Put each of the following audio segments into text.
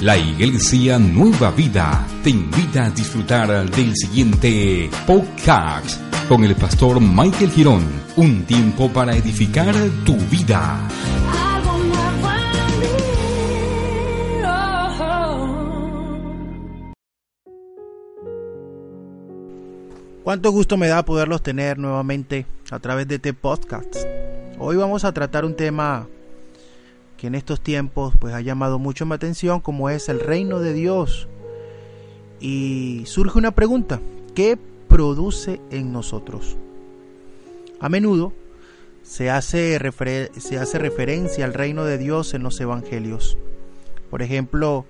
La Iglesia Nueva Vida te invita a disfrutar del siguiente podcast con el pastor Michael Girón. Un tiempo para edificar tu vida. Cuánto gusto me da poderlos tener nuevamente a través de este podcast. Hoy vamos a tratar un tema que en estos tiempos pues ha llamado mucho mi atención como es el reino de Dios. Y surge una pregunta, ¿qué produce en nosotros? A menudo se hace, se hace referencia al reino de Dios en los evangelios. Por ejemplo,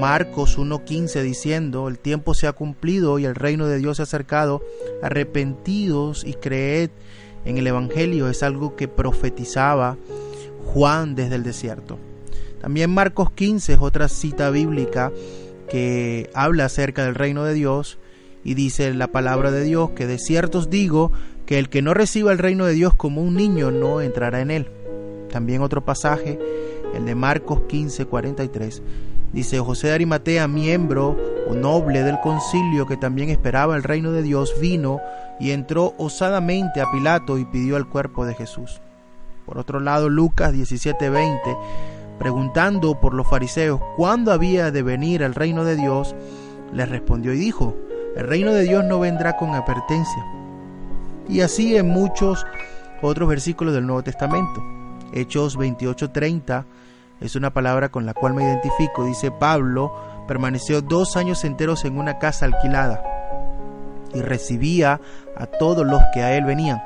Marcos 1.15 diciendo, el tiempo se ha cumplido y el reino de Dios se ha acercado, arrepentidos y creed en el Evangelio, es algo que profetizaba Juan desde el desierto. También Marcos 15 es otra cita bíblica que habla acerca del reino de Dios y dice la palabra de Dios que de cierto os digo que el que no reciba el reino de Dios como un niño no entrará en él. También otro pasaje, el de Marcos 15, 43. Dice José de Arimatea, miembro o noble del concilio que también esperaba el reino de Dios, vino y entró osadamente a Pilato y pidió el cuerpo de Jesús. Por otro lado, Lucas 17:20, preguntando por los fariseos cuándo había de venir el reino de Dios, les respondió y dijo, el reino de Dios no vendrá con advertencia. Y así en muchos otros versículos del Nuevo Testamento. Hechos 28:30 es una palabra con la cual me identifico. Dice Pablo, permaneció dos años enteros en una casa alquilada y recibía a todos los que a él venían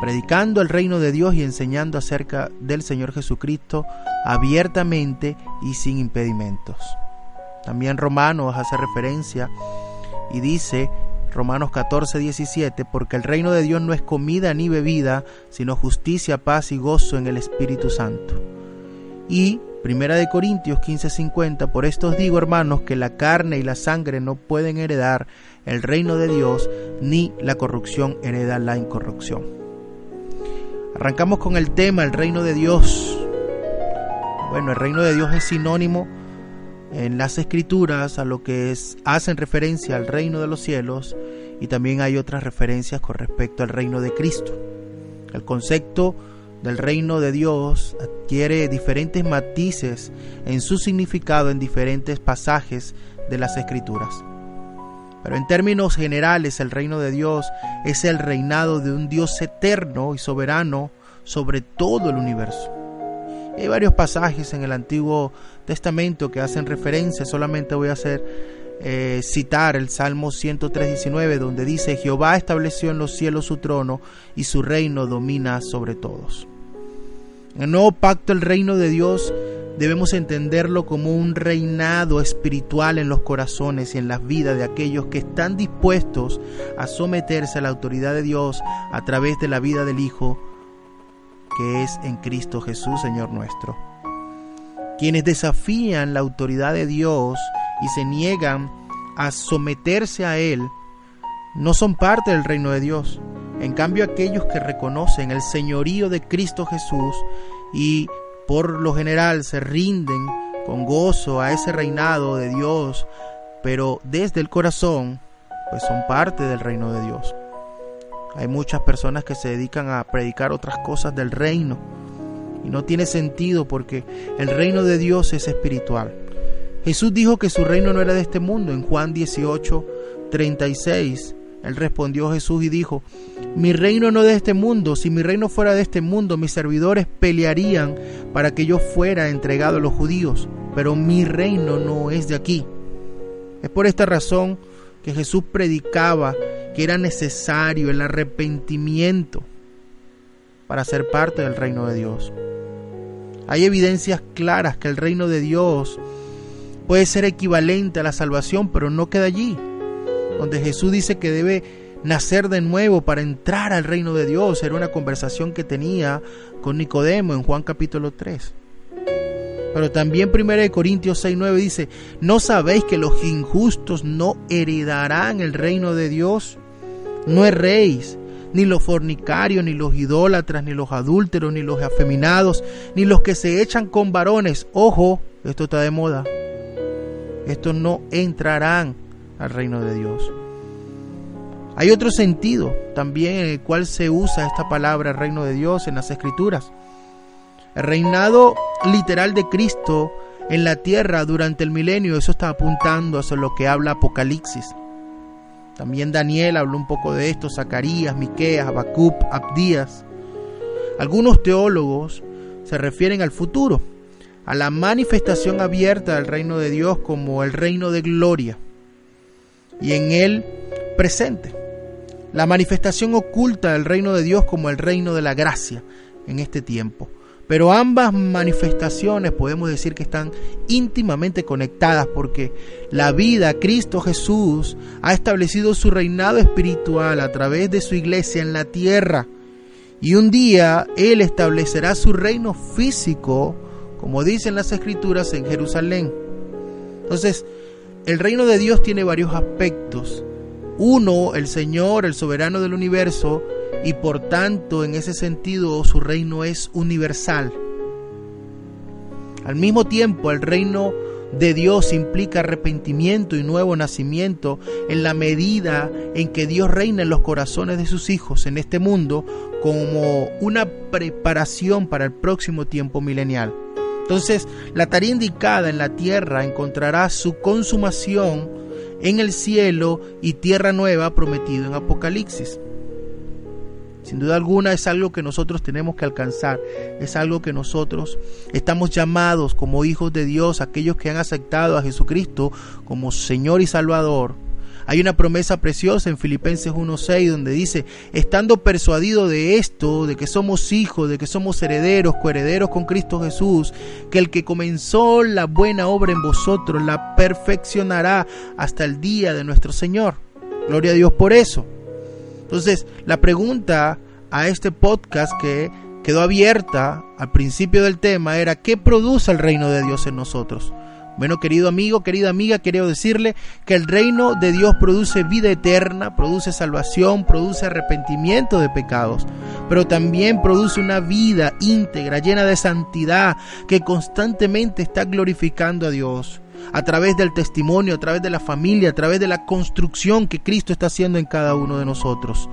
predicando el reino de Dios y enseñando acerca del Señor Jesucristo abiertamente y sin impedimentos. También Romanos hace referencia y dice, Romanos 14, 17, porque el reino de Dios no es comida ni bebida, sino justicia, paz y gozo en el Espíritu Santo. Y Primera de Corintios 15, 50, por esto os digo, hermanos, que la carne y la sangre no pueden heredar el reino de Dios, ni la corrupción hereda la incorrupción. Arrancamos con el tema, el reino de Dios. Bueno, el reino de Dios es sinónimo en las escrituras a lo que es, hacen referencia al reino de los cielos y también hay otras referencias con respecto al reino de Cristo. El concepto del reino de Dios adquiere diferentes matices en su significado en diferentes pasajes de las escrituras. Pero en términos generales el reino de Dios es el reinado de un Dios eterno y soberano sobre todo el universo. Hay varios pasajes en el Antiguo Testamento que hacen referencia, solamente voy a hacer eh, citar el Salmo 103.19 donde dice Jehová estableció en los cielos su trono y su reino domina sobre todos. En el nuevo pacto el reino de Dios debemos entenderlo como un reinado espiritual en los corazones y en las vidas de aquellos que están dispuestos a someterse a la autoridad de Dios a través de la vida del Hijo, que es en Cristo Jesús, Señor nuestro. Quienes desafían la autoridad de Dios y se niegan a someterse a Él, no son parte del reino de Dios. En cambio, aquellos que reconocen el señorío de Cristo Jesús y por lo general se rinden con gozo a ese reinado de Dios, pero desde el corazón, pues son parte del reino de Dios. Hay muchas personas que se dedican a predicar otras cosas del reino y no tiene sentido porque el reino de Dios es espiritual. Jesús dijo que su reino no era de este mundo en Juan 18, 36. Él respondió Jesús y dijo, mi reino no de este mundo, si mi reino fuera de este mundo, mis servidores pelearían para que yo fuera entregado a los judíos, pero mi reino no es de aquí. Es por esta razón que Jesús predicaba que era necesario el arrepentimiento para ser parte del reino de Dios. Hay evidencias claras que el reino de Dios puede ser equivalente a la salvación, pero no queda allí. Donde Jesús dice que debe nacer de nuevo para entrar al reino de Dios. Era una conversación que tenía con Nicodemo en Juan capítulo 3. Pero también 1 Corintios 6:9 dice, ¿no sabéis que los injustos no heredarán el reino de Dios? No erréis, ni los fornicarios, ni los idólatras, ni los adúlteros, ni los afeminados, ni los que se echan con varones. Ojo, esto está de moda. Estos no entrarán al reino de Dios. Hay otro sentido también en el cual se usa esta palabra reino de Dios en las escrituras. El reinado literal de Cristo en la tierra durante el milenio, eso está apuntando hacia lo que habla Apocalipsis. También Daniel habló un poco de esto, Zacarías, Miqueas, Habacuc, Abdías. Algunos teólogos se refieren al futuro, a la manifestación abierta del reino de Dios como el reino de gloria y en el presente. La manifestación oculta del reino de Dios como el reino de la gracia en este tiempo. Pero ambas manifestaciones podemos decir que están íntimamente conectadas porque la vida, Cristo Jesús, ha establecido su reinado espiritual a través de su iglesia en la tierra. Y un día Él establecerá su reino físico, como dicen las escrituras, en Jerusalén. Entonces, el reino de Dios tiene varios aspectos. Uno, el Señor, el soberano del universo, y por tanto en ese sentido su reino es universal. Al mismo tiempo el reino de Dios implica arrepentimiento y nuevo nacimiento en la medida en que Dios reina en los corazones de sus hijos en este mundo como una preparación para el próximo tiempo milenial. Entonces, la tarea indicada en la tierra encontrará su consumación en el cielo y tierra nueva prometido en Apocalipsis. Sin duda alguna es algo que nosotros tenemos que alcanzar, es algo que nosotros estamos llamados como hijos de Dios, aquellos que han aceptado a Jesucristo como Señor y Salvador. Hay una promesa preciosa en Filipenses 1.6 donde dice, estando persuadido de esto, de que somos hijos, de que somos herederos, coherederos con Cristo Jesús, que el que comenzó la buena obra en vosotros la perfeccionará hasta el día de nuestro Señor. Gloria a Dios por eso. Entonces, la pregunta a este podcast que quedó abierta al principio del tema era, ¿qué produce el reino de Dios en nosotros? Bueno, querido amigo, querida amiga, quiero decirle que el reino de Dios produce vida eterna, produce salvación, produce arrepentimiento de pecados, pero también produce una vida íntegra, llena de santidad, que constantemente está glorificando a Dios a través del testimonio, a través de la familia, a través de la construcción que Cristo está haciendo en cada uno de nosotros.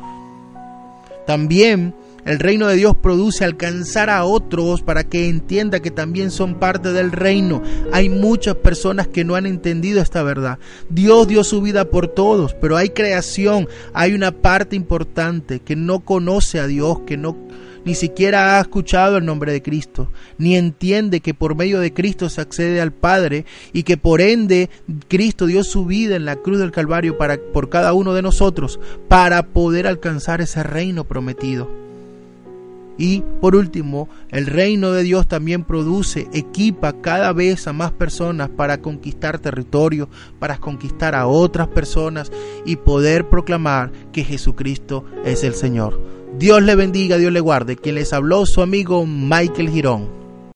También el reino de Dios produce alcanzar a otros para que entienda que también son parte del reino. Hay muchas personas que no han entendido esta verdad. Dios dio su vida por todos, pero hay creación, hay una parte importante que no conoce a Dios, que no ni siquiera ha escuchado el nombre de Cristo, ni entiende que por medio de Cristo se accede al Padre y que por ende Cristo dio su vida en la cruz del Calvario para, por cada uno de nosotros para poder alcanzar ese reino prometido. Y por último, el reino de Dios también produce, equipa cada vez a más personas para conquistar territorio, para conquistar a otras personas y poder proclamar que Jesucristo es el Señor. Dios le bendiga, Dios le guarde. Quien les habló, su amigo Michael Girón.